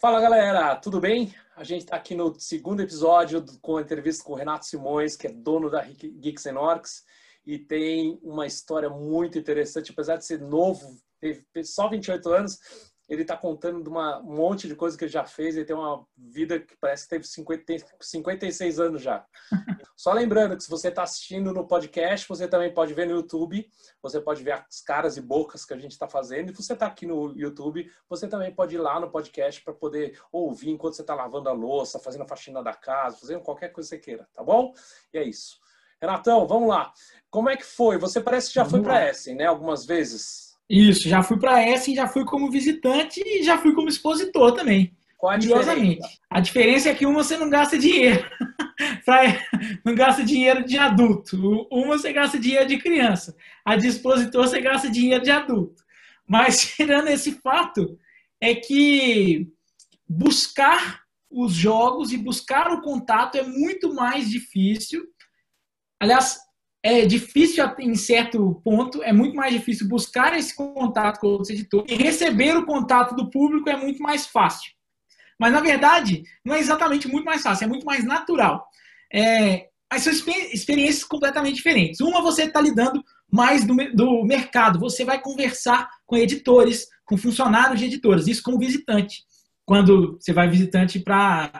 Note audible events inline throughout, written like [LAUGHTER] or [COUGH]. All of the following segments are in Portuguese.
Fala galera, tudo bem? A gente está aqui no segundo episódio com a entrevista com o Renato Simões, que é dono da Geeks Orcs, e tem uma história muito interessante, apesar de ser novo, teve só 28 anos, ele está contando de uma, um monte de coisa que ele já fez. Ele tem uma vida que parece que teve 50, 56 anos já. [LAUGHS] Só lembrando que se você está assistindo no podcast, você também pode ver no YouTube. Você pode ver as caras e bocas que a gente está fazendo. E se você está aqui no YouTube, você também pode ir lá no podcast para poder ouvir enquanto você está lavando a louça, fazendo a faxina da casa, fazendo qualquer coisa que você queira, tá bom? E é isso. Renatão, vamos lá. Como é que foi? Você parece que já vamos foi para Essen, né? Algumas vezes. Isso, já fui para Essen, já fui como visitante e já fui como expositor também. Qual a diferença? A diferença é que uma você não gasta dinheiro. [LAUGHS] não gasta dinheiro de adulto. Uma você gasta dinheiro de criança. A de expositor você gasta dinheiro de adulto. Mas [LAUGHS] tirando esse fato, é que buscar os jogos e buscar o contato é muito mais difícil. Aliás, é difícil em certo ponto, é muito mais difícil buscar esse contato com outros editores e receber o contato do público é muito mais fácil. Mas, na verdade, não é exatamente muito mais fácil, é muito mais natural. É, mas são experiências completamente diferentes. Uma, você está lidando mais do, do mercado, você vai conversar com editores, com funcionários de editoras, isso como visitante, quando você vai visitante para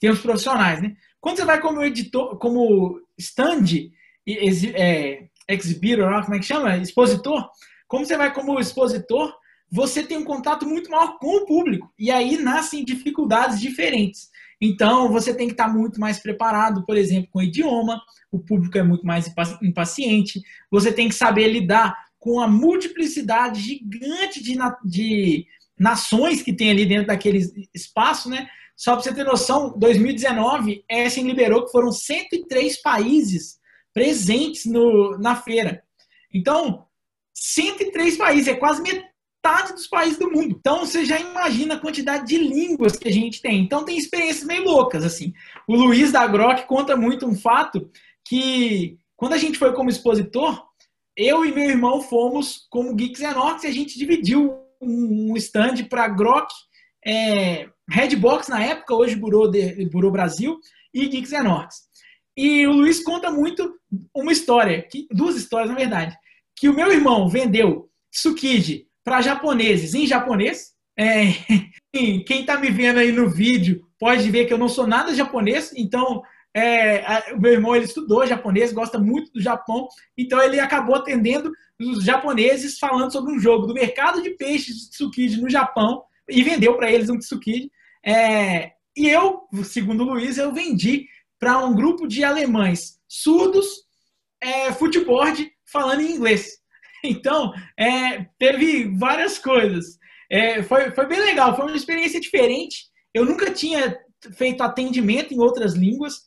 termos profissionais. Né? Quando você vai como editor, como stand, é, exhibitor, como é que chama? Expositor. Como você vai como expositor, você tem um contato muito maior com o público. E aí nascem dificuldades diferentes. Então, você tem que estar muito mais preparado, por exemplo, com o idioma, o público é muito mais impaciente, você tem que saber lidar com a multiplicidade gigante de, de nações que tem ali dentro daquele espaço, né? Só para você ter noção, 2019, Essen liberou que foram 103 países presentes no, na feira. Então, 103 países, é quase metade dos países do mundo. Então, você já imagina a quantidade de línguas que a gente tem. Então, tem experiências meio loucas, assim. O Luiz da Grock conta muito um fato que, quando a gente foi como expositor, eu e meu irmão fomos como Geeks Orcs e a gente dividiu um stand para Grok, é, Redbox na época, hoje Burô, Burô Brasil, e Geeks Orcs. E o Luiz conta muito uma história, que, duas histórias na verdade, que o meu irmão vendeu Tsukiji para japoneses em japonês. É, [LAUGHS] quem está me vendo aí no vídeo pode ver que eu não sou nada japonês, então é, o meu irmão ele estudou japonês, gosta muito do Japão, então ele acabou atendendo os japoneses falando sobre um jogo do mercado de peixes de Tsukiji no Japão e vendeu para eles um Tsukiji. É, e eu, segundo o Luiz, eu vendi para um grupo de alemães surdos é, futebol falando em inglês. [LAUGHS] Então, é, teve várias coisas. É, foi, foi bem legal, foi uma experiência diferente. Eu nunca tinha feito atendimento em outras línguas.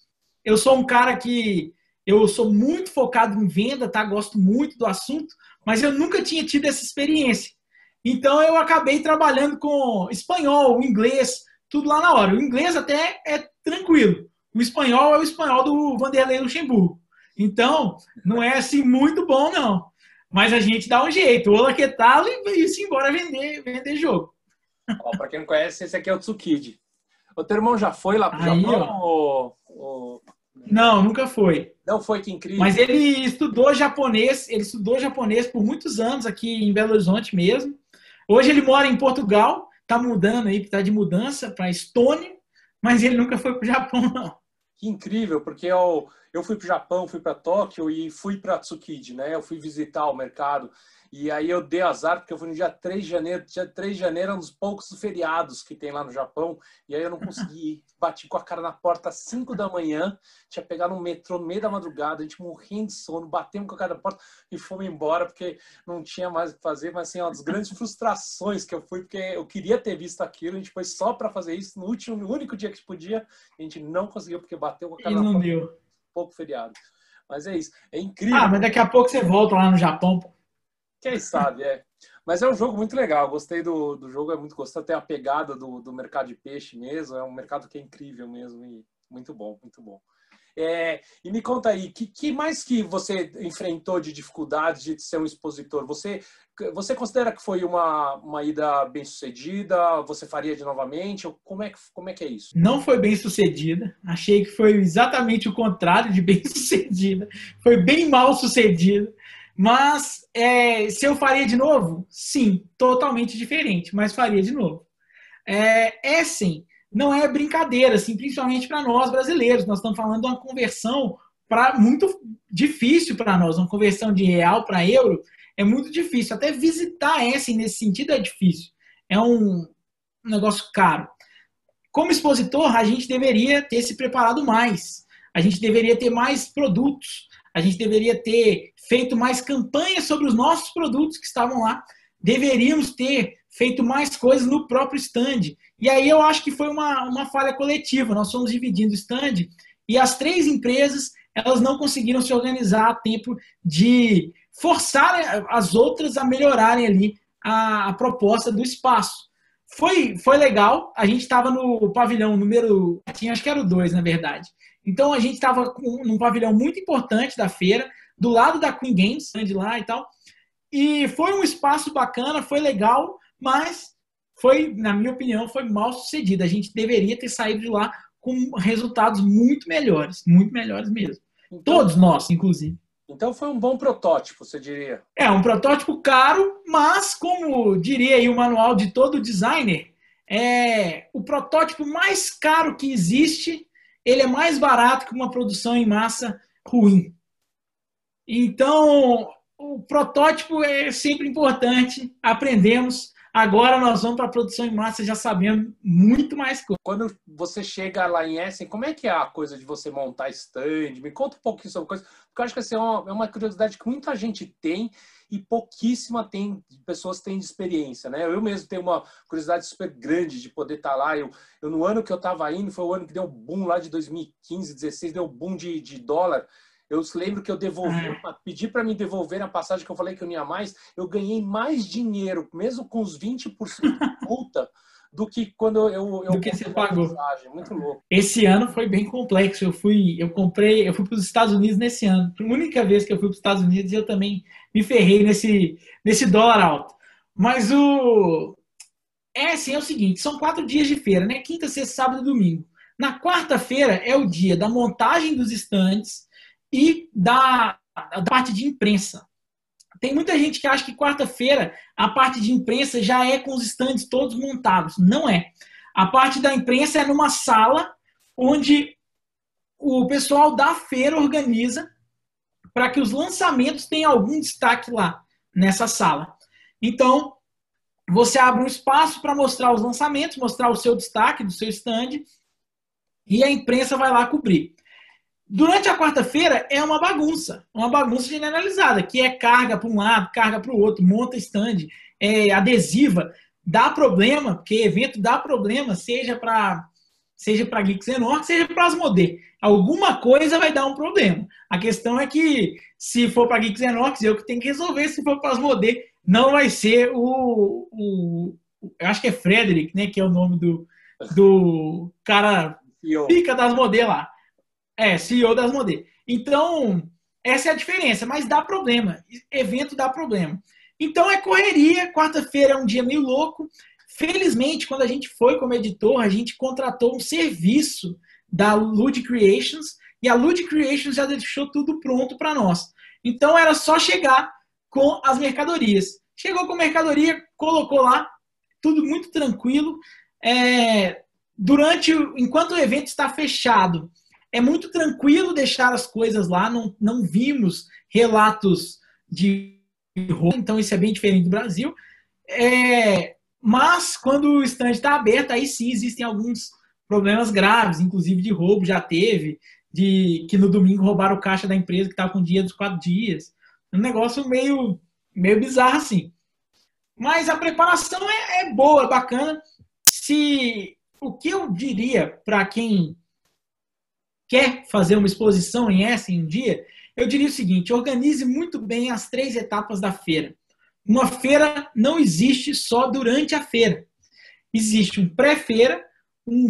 Eu sou um cara que eu sou muito focado em venda, tá? Gosto muito do assunto, mas eu nunca tinha tido essa experiência. Então eu acabei trabalhando com espanhol, inglês, tudo lá na hora. O inglês até é tranquilo. O espanhol é o espanhol do Vanderlei Luxemburgo. Então, não é assim muito bom, não. Mas a gente dá um jeito. Olá, que tal? E ir embora vender, vender jogo. Para quem não conhece, esse aqui é o Tsukiji. O teu irmão já foi lá para o Japão? Ou, ou... Não, nunca foi. Não foi, que incrível. Mas ele estudou japonês, ele estudou japonês por muitos anos aqui em Belo Horizonte mesmo. Hoje ele mora em Portugal, tá mudando aí, tá de mudança para Estônia, mas ele nunca foi para o Japão, não. Que incrível, porque eu, eu fui para o Japão, fui para Tóquio e fui para Tsukiji, né? Eu fui visitar o mercado e aí eu dei azar, porque eu fui no dia 3 de janeiro. Dia 3 de janeiro é um dos poucos feriados que tem lá no Japão. E aí eu não consegui ir. Bati com a cara na porta às 5 da manhã. Tinha pegado um metrô no meio da madrugada. A gente morrendo de sono. Batemos com a cara na porta e fomos embora, porque não tinha mais o que fazer. Mas assim, uma das grandes frustrações que eu fui, porque eu queria ter visto aquilo. A gente foi só para fazer isso. No último, no único dia que podia, a gente não conseguiu, porque bateu com a cara e na não porta. Deu. Pouco feriado. Mas é isso. É incrível. Ah, mas daqui a pouco você volta lá no Japão. Quem sabe, é. Mas é um jogo muito legal. Gostei do, do jogo, é muito gostoso. Tem a pegada do, do mercado de peixe mesmo. É um mercado que é incrível mesmo e muito bom, muito bom. É, e me conta aí, que, que mais que você enfrentou de dificuldades de ser um expositor? Você, você considera que foi uma, uma ida bem sucedida? Você faria de novamente? Como é, que, como é que é isso? Não foi bem sucedida. Achei que foi exatamente o contrário de [LAUGHS] bem sucedida. Foi bem mal sucedida. Mas é, se eu faria de novo? Sim, totalmente diferente, mas faria de novo. É, Essen não é brincadeira, assim, principalmente para nós brasileiros. Nós estamos falando de uma conversão para muito difícil para nós, uma conversão de real para euro é muito difícil. Até visitar Essen nesse sentido é difícil. É um negócio caro. Como expositor, a gente deveria ter se preparado mais. A gente deveria ter mais produtos a gente deveria ter feito mais campanhas sobre os nossos produtos que estavam lá, deveríamos ter feito mais coisas no próprio stand. E aí eu acho que foi uma, uma falha coletiva. Nós fomos dividindo o stand e as três empresas elas não conseguiram se organizar a tempo de forçar as outras a melhorarem ali a, a proposta do espaço. Foi, foi legal, a gente estava no pavilhão número. Acho que era o 2, na verdade. Então a gente estava num pavilhão muito importante da feira, do lado da Queen Games, de lá e tal. E foi um espaço bacana, foi legal, mas foi, na minha opinião, foi mal sucedido. A gente deveria ter saído de lá com resultados muito melhores, muito melhores mesmo. Então, Todos nós, inclusive. Então foi um bom protótipo, você diria? É, um protótipo caro, mas como diria aí o manual de todo designer, é o protótipo mais caro que existe ele é mais barato que uma produção em massa ruim. Então, o protótipo é sempre importante, aprendemos. Agora nós vamos para a produção em massa já sabendo muito mais coisa. Quando você chega lá em Essen, como é que é a coisa de você montar stand? Me conta um pouquinho sobre coisa, porque eu acho que assim, é, uma, é uma curiosidade que muita gente tem e pouquíssima tem, pessoas têm de experiência, né? Eu mesmo tenho uma curiosidade super grande de poder estar lá. Eu, eu no ano que eu estava indo, foi o ano que deu um boom lá de 2015, 16, deu um boom de, de dólar. Eu lembro que eu devolvi, ah. pedi para me devolver a passagem que eu falei que eu não ia mais. Eu ganhei mais dinheiro, mesmo com os 20% de multa, do que quando eu, eu do que você pagou. Passagem. Muito louco. Esse ano foi bem complexo. Eu fui, eu comprei, eu fui para os Estados Unidos nesse ano. A única vez que eu fui para os Estados Unidos, eu também me ferrei nesse nesse dólar alto. Mas o é assim, é o seguinte, são quatro dias de feira, né? Quinta, sexta, sábado e domingo. Na quarta-feira é o dia da montagem dos estandes e da, da parte de imprensa. Tem muita gente que acha que quarta-feira a parte de imprensa já é com os estandes todos montados. Não é. A parte da imprensa é numa sala onde o pessoal da feira organiza para que os lançamentos tenham algum destaque lá nessa sala. Então, você abre um espaço para mostrar os lançamentos, mostrar o seu destaque do seu stand e a imprensa vai lá cobrir. Durante a quarta-feira é uma bagunça, uma bagunça generalizada, que é carga para um lado, carga para o outro, monta stand, é adesiva, dá problema, porque evento dá problema, seja para seja para Geeks Enorme, seja para as Modê. Alguma coisa vai dar um problema. A questão é que se for para Geeks Enorme, eu que tenho que resolver, se for para as Modê, não vai ser o, o, eu acho que é Frederick, né, que é o nome do, do cara pica das Modê lá. É, CEO das Modê. Então, essa é a diferença, mas dá problema. Evento dá problema. Então é correria, quarta-feira é um dia meio louco. Felizmente, quando a gente foi como editor, a gente contratou um serviço da Lud Creations e a Lud Creations já deixou tudo pronto para nós. Então era só chegar com as mercadorias. Chegou com a mercadoria, colocou lá, tudo muito tranquilo. É, durante, enquanto o evento está fechado, é muito tranquilo deixar as coisas lá, não, não vimos relatos de roubo, então isso é bem diferente do Brasil. É, mas quando o stand está aberto, aí sim existem alguns problemas graves, inclusive de roubo, já teve, de que no domingo roubaram o caixa da empresa que estava com dia dos quatro dias. Um negócio meio, meio bizarro assim. Mas a preparação é, é boa, é bacana. Se o que eu diria para quem quer fazer uma exposição em Essen um dia, eu diria o seguinte: organize muito bem as três etapas da feira. Uma feira não existe só durante a feira. Existe um pré-feira, um,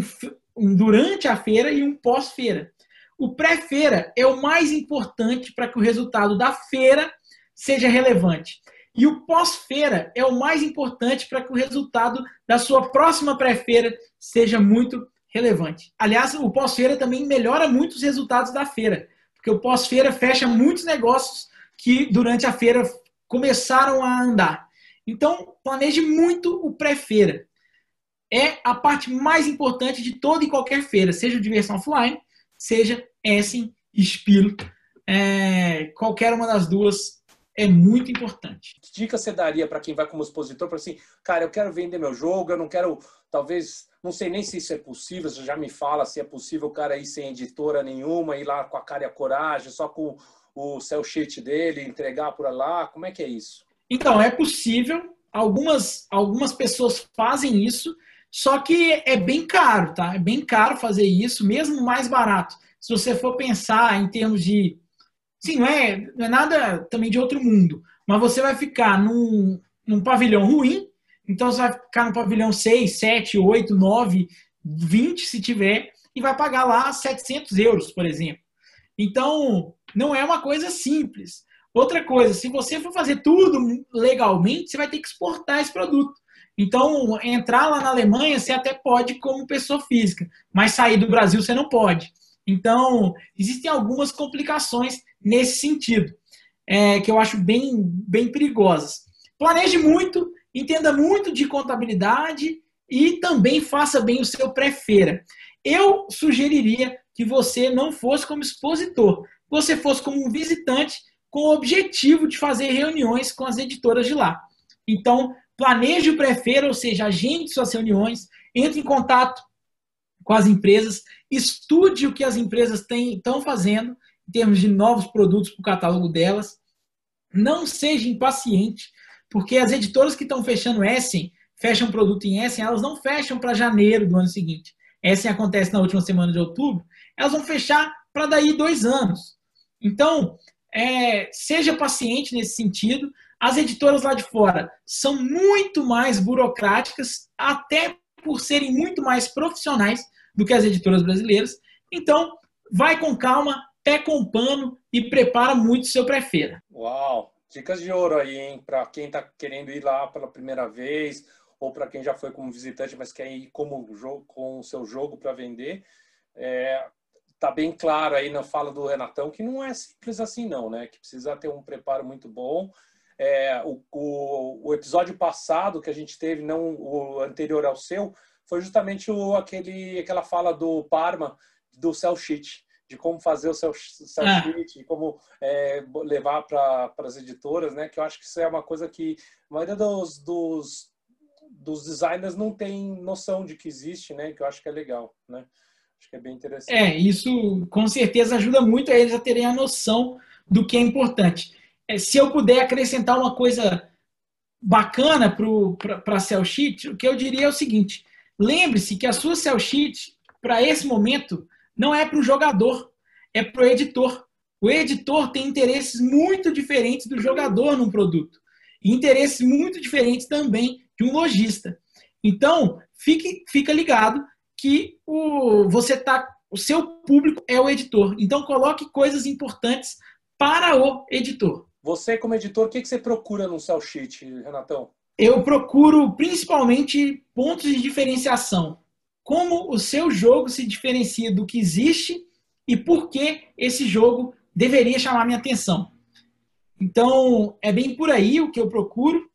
um durante a feira e um pós-feira. O pré-feira é o mais importante para que o resultado da feira seja relevante. E o pós-feira é o mais importante para que o resultado da sua próxima pré-feira seja muito relevante. Aliás, o pós-feira também melhora muito os resultados da feira, porque o pós-feira fecha muitos negócios que durante a feira começaram a andar. Então, planeje muito o pré-feira. É a parte mais importante de toda e qualquer feira, seja diversão offline, seja Essen, Spilo. É, qualquer uma das duas é muito importante. Que dica você daria para quem vai como expositor para assim, cara, eu quero vender meu jogo, eu não quero, talvez, não sei nem se isso é possível, você já me fala se é possível o cara ir sem editora nenhuma, ir lá com a cara e a coragem, só com o cell sheet dele, entregar por lá? Como é que é isso? Então, é possível. Algumas, algumas pessoas fazem isso, só que é bem caro, tá? É bem caro fazer isso, mesmo mais barato. Se você for pensar em termos de. Sim, não é, não é nada também de outro mundo, mas você vai ficar num, num pavilhão ruim, então você vai ficar no pavilhão 6, 7, 8, 9, 20 se tiver, e vai pagar lá 700 euros, por exemplo. Então, não é uma coisa simples. Outra coisa, se você for fazer tudo legalmente, você vai ter que exportar esse produto. Então, entrar lá na Alemanha, você até pode como pessoa física, mas sair do Brasil você não pode. Então, existem algumas complicações nesse sentido, é, que eu acho bem, bem perigosas. Planeje muito, entenda muito de contabilidade e também faça bem o seu pré-feira. Eu sugeriria que você não fosse como expositor, você fosse como um visitante com o objetivo de fazer reuniões com as editoras de lá. Então, planeje o pré-feira, ou seja, agende suas reuniões, entre em contato com as empresas, estude o que as empresas estão fazendo em termos de novos produtos para o catálogo delas. Não seja impaciente, porque as editoras que estão fechando Essen, fecham produto em Essen, elas não fecham para janeiro do ano seguinte. Essen acontece na última semana de outubro, elas vão fechar para daí dois anos. Então, é, seja paciente nesse sentido. As editoras lá de fora são muito mais burocráticas, até por serem muito mais profissionais do que as editoras brasileiras. Então, vai com calma, pé com pano e prepara muito seu pré-feira. Uau! Dicas de ouro aí, hein? Para quem está querendo ir lá pela primeira vez ou para quem já foi como visitante, mas quer ir como jogo, com o seu jogo para vender. É, tá bem claro aí na fala do Renatão que não é simples assim não, né? Que precisa ter um preparo muito bom. É, o, o, o, episódio passado que a gente teve, não o anterior ao seu, foi justamente o, aquele, aquela fala do Parma do cell sheet, de como fazer o cell, cell ah. sheet, como é, levar para as editoras, né? Que eu acho que isso é uma coisa que a maioria dos, dos, dos designers não tem noção de que existe, né? Que eu acho que é legal, né? Acho que é bem interessante. É, isso com certeza ajuda muito a eles a terem a noção do que é importante. É, se eu puder acrescentar uma coisa bacana para a Cell Sheet, o que eu diria é o seguinte: lembre-se que a sua Cell Sheet, para esse momento, não é para o jogador, é para o editor. O editor tem interesses muito diferentes do jogador num produto. E interesses muito diferentes também de um lojista. Então, fique, fica ligado que o, você tá, o seu público é o editor. Então coloque coisas importantes para o editor. Você, como editor, o que, que você procura no cell sheet, Renatão? Eu procuro principalmente pontos de diferenciação. Como o seu jogo se diferencia do que existe e por que esse jogo deveria chamar minha atenção. Então, é bem por aí o que eu procuro.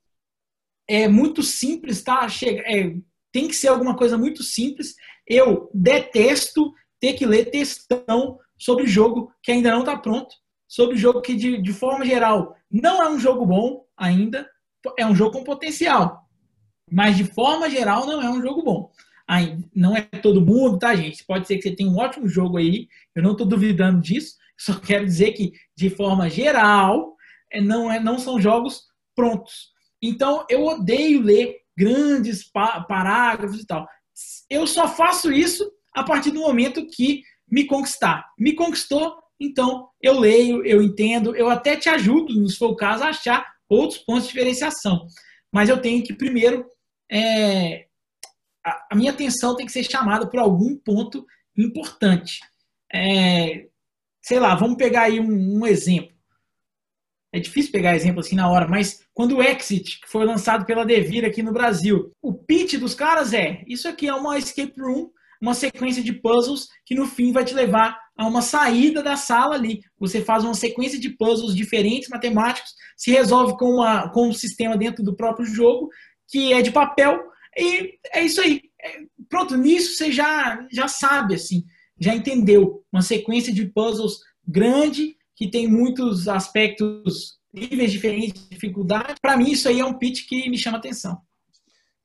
É muito simples, tá? Chega, é, tem que ser alguma coisa muito simples. Eu detesto ter que ler textão sobre jogo que ainda não está pronto, sobre jogo que, de, de forma geral, não é um jogo bom ainda, é um jogo com potencial, mas de forma geral não é um jogo bom. Não é todo mundo, tá, gente? Pode ser que você tenha um ótimo jogo aí, eu não estou duvidando disso, só quero dizer que, de forma geral, é, não, é, não são jogos prontos. Então, eu odeio ler grandes parágrafos e tal. Eu só faço isso a partir do momento que me conquistar. Me conquistou, então eu leio, eu entendo, eu até te ajudo, se for o caso, a achar outros pontos de diferenciação. Mas eu tenho que primeiro. É, a, a, minha atenção tem que ser chamada por algum ponto importante. É, sei lá, vamos pegar aí um, um, exemplo. É difícil pegar exemplo assim na hora, mas quando o Exit, que foi lançado pela Devir aqui no Brasil, o pitch dos caras é: isso aqui é uma escape room uma sequência de puzzles que no fim vai te levar a uma saída da sala ali. Você faz uma sequência de puzzles diferentes, matemáticos, se resolve com, uma, com um sistema dentro do próprio jogo, que é de papel, e é isso aí. É, pronto, nisso você já, já sabe, assim, já entendeu. Uma sequência de puzzles grande, que tem muitos aspectos, níveis diferentes de dificuldade. Para mim, isso aí é um pitch que me chama atenção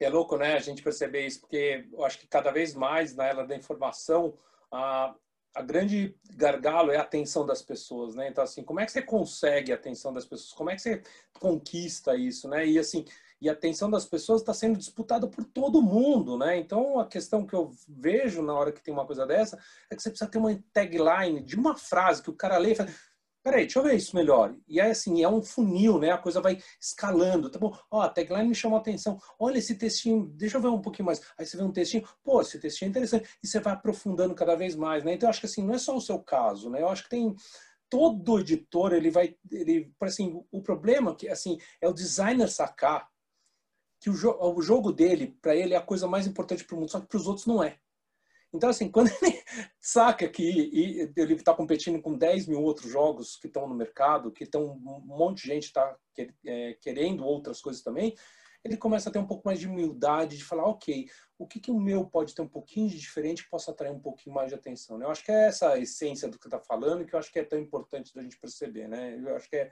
é louco, né, a gente perceber isso, porque eu acho que cada vez mais na era da informação, a, a grande gargalo é a atenção das pessoas, né? Então, assim, como é que você consegue a atenção das pessoas? Como é que você conquista isso, né? E, assim, e a atenção das pessoas está sendo disputada por todo mundo, né? Então, a questão que eu vejo na hora que tem uma coisa dessa é que você precisa ter uma tagline de uma frase que o cara lê e fala, peraí, deixa eu ver isso melhor. E aí, assim, é um funil, né? A coisa vai escalando, tá bom? Ó, a tagline me chamou a atenção. Olha esse textinho, deixa eu ver um pouquinho mais. Aí você vê um textinho, pô, esse textinho é interessante. E você vai aprofundando cada vez mais, né? Então, eu acho que, assim, não é só o seu caso, né? Eu acho que tem todo editor, ele vai, ele, assim, o problema que, assim, é o designer sacar que o, jo o jogo dele, para ele, é a coisa mais importante para o mundo, só que para os outros não é. Então, assim, [LAUGHS] quando ele saca que ele está competindo com 10 mil outros jogos que estão no mercado, que estão um monte de gente está é, querendo outras coisas também, ele começa a ter um pouco mais de humildade, de falar, ok, o que, que o meu pode ter um pouquinho de diferente que possa atrair um pouquinho mais de atenção? Né? Eu acho que é essa a essência do que está falando que eu acho que é tão importante da gente perceber. Né? Eu acho que é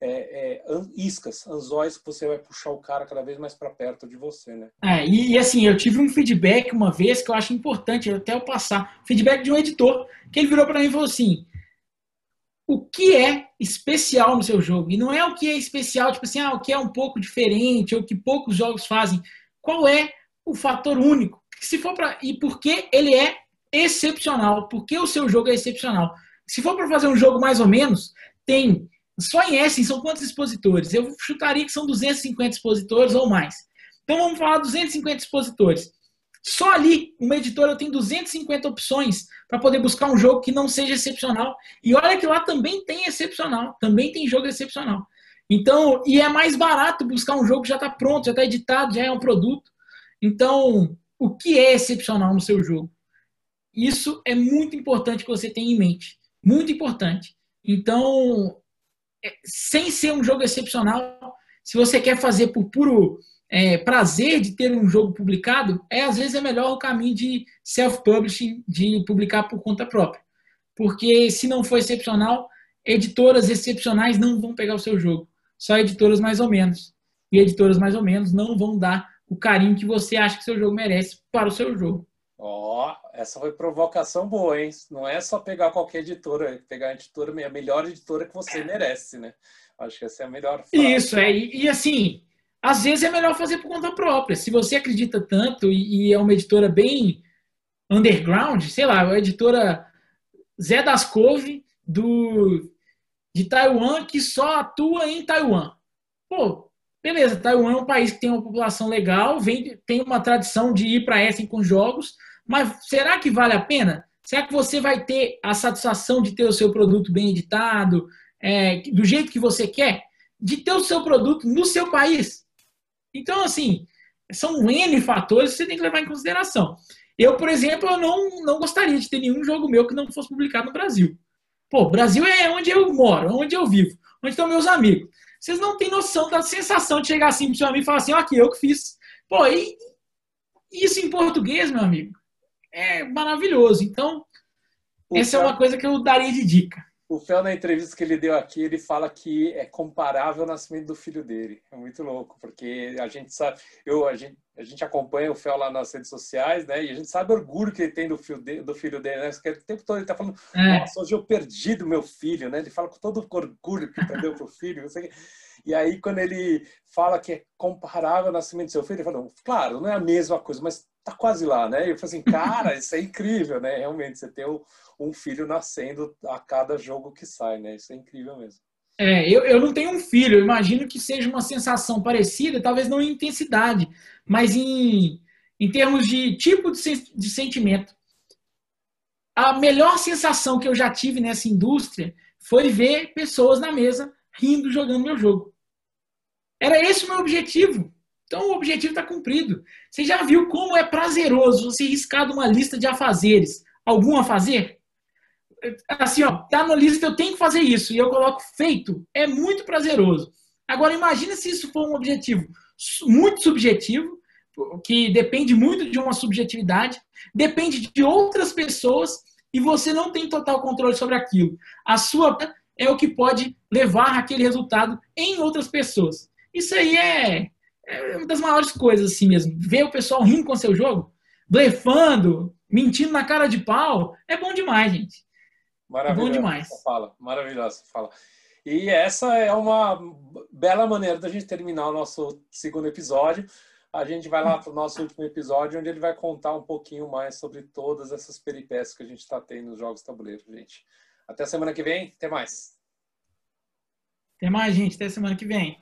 é, é, iscas, anzóis que você vai puxar o cara cada vez mais para perto de você, né? É, e, e, assim, eu tive um feedback uma vez que eu acho importante até eu passar, feedback de um editor, que ele virou para mim e falou assim: o que é especial no seu jogo? E não é o que é especial, tipo assim, ah, o que é um pouco diferente, ou que poucos jogos fazem. Qual é o fator único? Se for para e por que ele é excepcional? Por que o seu jogo é excepcional? Se for para fazer um jogo mais ou menos, tem só em Essen são quantos expositores? Eu chutaria que são 250 expositores ou mais. Então vamos falar 250 expositores. Só ali, uma editora tem 250 opções para poder buscar um jogo que não seja excepcional. E olha que lá também tem excepcional, também tem jogo excepcional. Então, e é mais barato buscar um jogo que já está pronto, já está editado, já é um produto. Então, o que é excepcional no seu jogo? Isso é muito importante que você tenha em mente. Muito importante. Então, sem ser um jogo excepcional, se você quer fazer por puro é, prazer de ter um jogo publicado, é às vezes é melhor o caminho de self-publishing, de publicar por conta própria. Porque se não for excepcional, editoras excepcionais não vão pegar o seu jogo. Só editoras mais ou menos. E editoras mais ou menos não vão dar o carinho que você acha que seu jogo merece para o seu jogo. Ó, oh, essa foi provocação boa, hein? Não é só pegar qualquer editora, é pegar a editora, a melhor editora que você merece, né? Acho que essa é a melhor frase. Isso, é. E, e, assim, às vezes é melhor fazer por conta própria. Se você acredita tanto e, e é uma editora bem underground, sei lá, a editora Zé das Cove do de Taiwan que só atua em Taiwan. Pô, beleza, Taiwan é um país que tem uma população legal, vem, tem uma tradição de ir para Essen com jogos, mas será que vale a pena? Será que você vai ter a satisfação de ter o seu produto bem editado, é, do jeito que você quer? De ter o seu produto no seu país? Então, assim, são N fatores que você tem que levar em consideração. Eu, por exemplo, eu não, não gostaria de ter nenhum jogo meu que não fosse publicado no Brasil. Pô, Brasil é onde eu moro, onde eu vivo, onde estão meus amigos. Vocês não têm noção da sensação de chegar assim pro seu amigo e falar assim, ó, aqui, eu que fiz. Pô, e isso em português, meu amigo, é maravilhoso. Então, Essa Fel, é uma coisa que eu daria de dica. O Fel, na entrevista que ele deu aqui, ele fala que é comparável ao nascimento do filho dele. É muito louco, porque a gente sabe, eu, a, gente, a gente acompanha o Fel lá nas redes sociais, né? E a gente sabe o orgulho que ele tem do filho, de, do filho dele, né? Porque o tempo todo ele tá falando, é. nossa, hoje eu perdi do meu filho, né? Ele fala com todo orgulho que perdeu pro filho, não sei E aí, quando ele fala que é comparável ao nascimento do seu filho, ele fala, claro, não é a mesma coisa, mas tá quase lá, né? E eu falei assim, cara, isso é incrível, né? Realmente, você tem um filho nascendo a cada jogo que sai, né? Isso é incrível mesmo. É, eu, eu não tenho um filho, eu imagino que seja uma sensação parecida, talvez não em intensidade, mas em, em termos de tipo de, de sentimento. A melhor sensação que eu já tive nessa indústria foi ver pessoas na mesa rindo jogando meu jogo. Era esse o meu objetivo. Então o objetivo está cumprido. Você já viu como é prazeroso você riscar de uma lista de afazeres algum a fazer? Assim, ó, tá na lista, eu tenho que fazer isso, e eu coloco feito. É muito prazeroso. Agora, imagina se isso for um objetivo muito subjetivo, que depende muito de uma subjetividade, depende de outras pessoas, e você não tem total controle sobre aquilo. A sua é o que pode levar aquele resultado em outras pessoas. Isso aí é é uma das maiores coisas, assim mesmo. Ver o pessoal rindo com seu jogo, blefando, mentindo na cara de pau, é bom demais, gente. Maravilhoso. É bom demais. Fala, maravilhoso. Fala. E essa é uma bela maneira da gente terminar o nosso segundo episódio. A gente vai lá para o nosso último episódio, onde ele vai contar um pouquinho mais sobre todas essas peripécias que a gente está tendo nos jogos tabuleiro, gente. Até semana que vem, até mais. Até mais, gente. Até semana que vem.